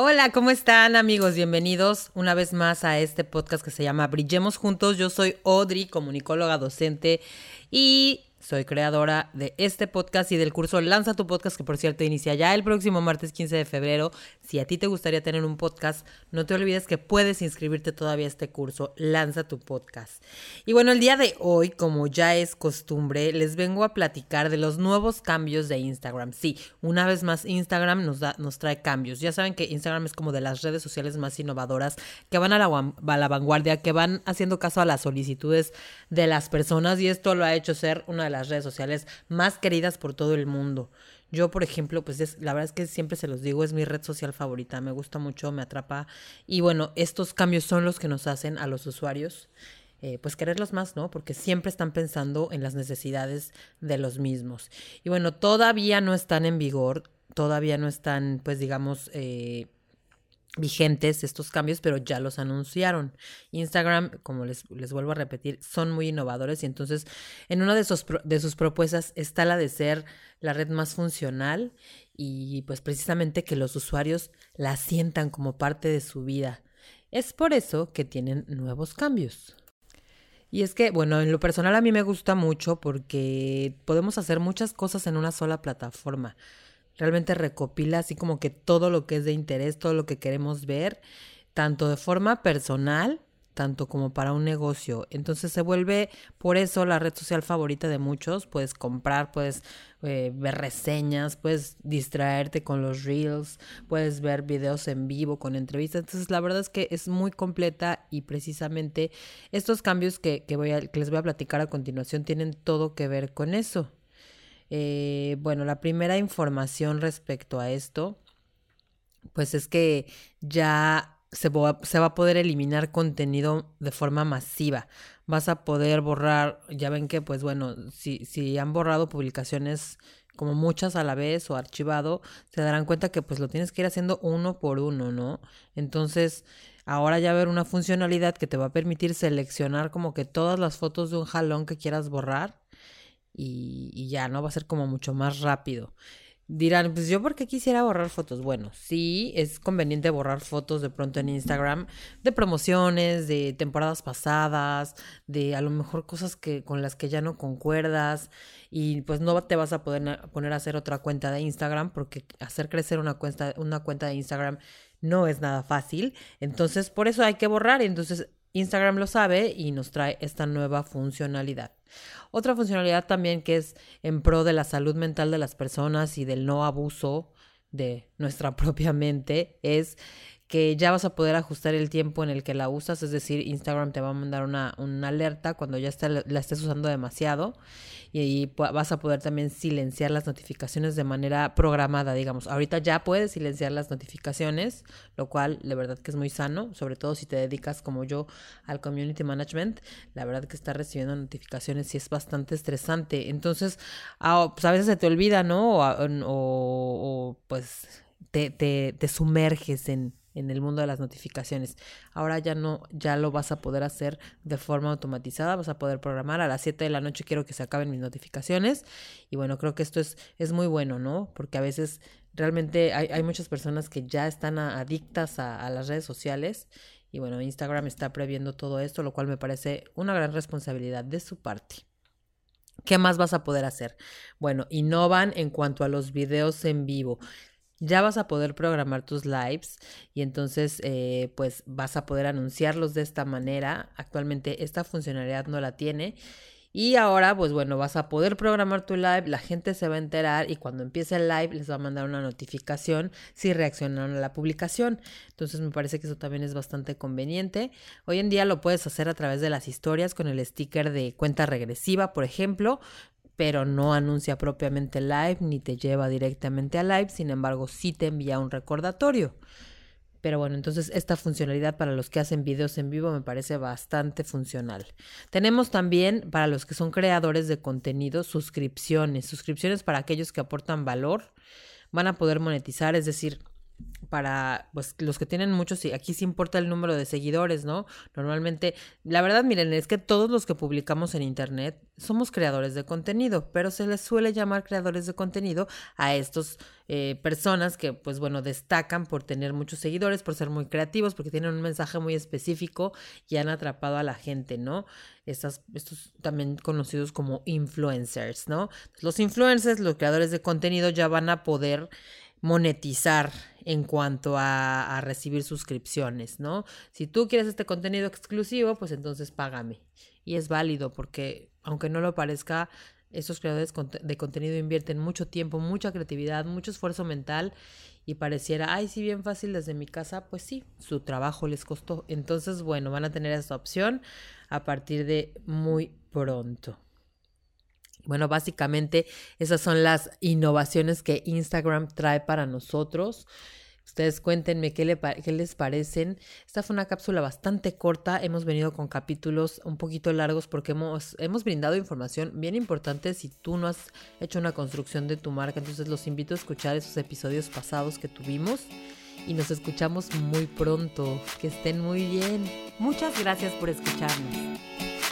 Hola, ¿cómo están amigos? Bienvenidos una vez más a este podcast que se llama Brillemos Juntos. Yo soy Audrey, comunicóloga docente y soy creadora de este podcast y del curso Lanza tu podcast, que por cierto inicia ya el próximo martes 15 de febrero. Si a ti te gustaría tener un podcast, no te olvides que puedes inscribirte todavía a este curso, Lanza tu podcast. Y bueno, el día de hoy, como ya es costumbre, les vengo a platicar de los nuevos cambios de Instagram. Sí, una vez más, Instagram nos, da, nos trae cambios. Ya saben que Instagram es como de las redes sociales más innovadoras, que van a la, a la vanguardia, que van haciendo caso a las solicitudes de las personas y esto lo ha hecho ser una las redes sociales más queridas por todo el mundo. Yo, por ejemplo, pues es, la verdad es que siempre se los digo, es mi red social favorita, me gusta mucho, me atrapa. Y bueno, estos cambios son los que nos hacen a los usuarios, eh, pues quererlos más, ¿no? Porque siempre están pensando en las necesidades de los mismos. Y bueno, todavía no están en vigor, todavía no están, pues digamos, eh, vigentes estos cambios, pero ya los anunciaron. Instagram, como les, les, vuelvo a repetir, son muy innovadores y entonces en una de sus, de sus propuestas está la de ser la red más funcional y pues precisamente que los usuarios la sientan como parte de su vida. Es por eso que tienen nuevos cambios. Y es que, bueno, en lo personal a mí me gusta mucho porque podemos hacer muchas cosas en una sola plataforma realmente recopila así como que todo lo que es de interés, todo lo que queremos ver, tanto de forma personal, tanto como para un negocio. Entonces se vuelve por eso la red social favorita de muchos. Puedes comprar, puedes eh, ver reseñas, puedes distraerte con los reels, puedes ver videos en vivo con entrevistas. Entonces la verdad es que es muy completa y precisamente estos cambios que, que, voy a, que les voy a platicar a continuación tienen todo que ver con eso. Eh, bueno, la primera información respecto a esto, pues es que ya se va, a poder eliminar contenido de forma masiva. Vas a poder borrar, ya ven que, pues bueno, si, si han borrado publicaciones como muchas a la vez o archivado, se darán cuenta que pues lo tienes que ir haciendo uno por uno, ¿no? Entonces, ahora ya haber una funcionalidad que te va a permitir seleccionar como que todas las fotos de un jalón que quieras borrar y, ya, ¿no? Va a ser como mucho más rápido. Dirán, pues yo por qué quisiera borrar fotos. Bueno, sí, es conveniente borrar fotos de pronto en Instagram de promociones, de temporadas pasadas, de a lo mejor cosas que con las que ya no concuerdas y pues no te vas a poder poner a hacer otra cuenta de Instagram porque hacer crecer una cuenta una cuenta de Instagram no es nada fácil. Entonces, por eso hay que borrar. Entonces, Instagram lo sabe y nos trae esta nueva funcionalidad. Otra funcionalidad también que es en pro de la salud mental de las personas y del no abuso de nuestra propia mente es que ya vas a poder ajustar el tiempo en el que la usas, es decir, Instagram te va a mandar una, una alerta cuando ya la estés usando demasiado y, vas a poder también silenciar las notificaciones de manera programada, digamos. Ahorita ya puedes silenciar las notificaciones, lo cual de verdad que es muy sano, sobre todo si te dedicas como yo al community management, la verdad que estar recibiendo notificaciones sí es bastante estresante. Entonces, ah, pues a veces se te olvida, ¿no? O, o, pues te, te, te sumerges en, en el mundo de las notificaciones. Ahora ya no, ya lo vas a poder hacer de forma automatizada, vas a poder programar a las 7 de la noche quiero que se acaben mis notificaciones y bueno, creo que esto es, es muy bueno, ¿no? Porque a veces realmente hay, hay muchas personas que ya están adictas a, a las redes sociales y bueno, Instagram está previendo todo esto, lo cual me parece una gran responsabilidad de su parte. ¿Qué más vas a poder hacer? Bueno, innovan en cuanto a los videos en vivo ya vas a poder programar tus lives y entonces eh, pues vas a poder anunciarlos de esta manera. Actualmente esta funcionalidad no la tiene. Y ahora, pues bueno, vas a poder programar tu live, la gente se va a enterar y cuando empiece el live les va a mandar una notificación si reaccionaron a la publicación. Entonces me parece que eso también es bastante conveniente. Hoy en día lo puedes hacer a través de las historias con el sticker de cuenta regresiva, por ejemplo pero no anuncia propiamente live ni te lleva directamente a live, sin embargo sí te envía un recordatorio. Pero bueno, entonces esta funcionalidad para los que hacen videos en vivo me parece bastante funcional. Tenemos también para los que son creadores de contenido suscripciones, suscripciones para aquellos que aportan valor, van a poder monetizar, es decir, para pues los que tienen muchos, aquí sí importa el número de seguidores, ¿no? Normalmente, la verdad, miren, es que todos los que publicamos en internet somos creadores de contenido, pero se les suele llamar creadores de contenido a estos eh, personas que, pues bueno, destacan por tener muchos seguidores, por ser muy creativos, porque tienen un mensaje muy específico y han atrapado a la gente, ¿no? Estas, estos también conocidos como influencers, ¿no? Los influencers, los creadores de contenido ya van a poder monetizar en cuanto a, recibir suscripciones, ¿no? Si tú quieres este contenido exclusivo, pues entonces págame. Y es válido porque, aunque no lo parezca, esos creadores de contenido invierten mucho tiempo, mucha creatividad, mucho esfuerzo mental y pareciera, ay, sí, bien fácil desde mi casa, pues sí, su trabajo les costó. Entonces, bueno, van a tener esta opción a partir de muy pronto. Bueno, básicamente esas son las innovaciones que Instagram trae para nosotros. Ustedes cuéntenme qué, les parecen. Esta fue una cápsula bastante corta. Hemos venido con capítulos un poquito largos porque hemos, hemos brindado información bien importante si tú no has hecho una construcción de tu marca. Entonces los invito a escuchar esos episodios pasados que tuvimos y nos escuchamos muy pronto. Que estén muy bien. Muchas gracias por escucharnos.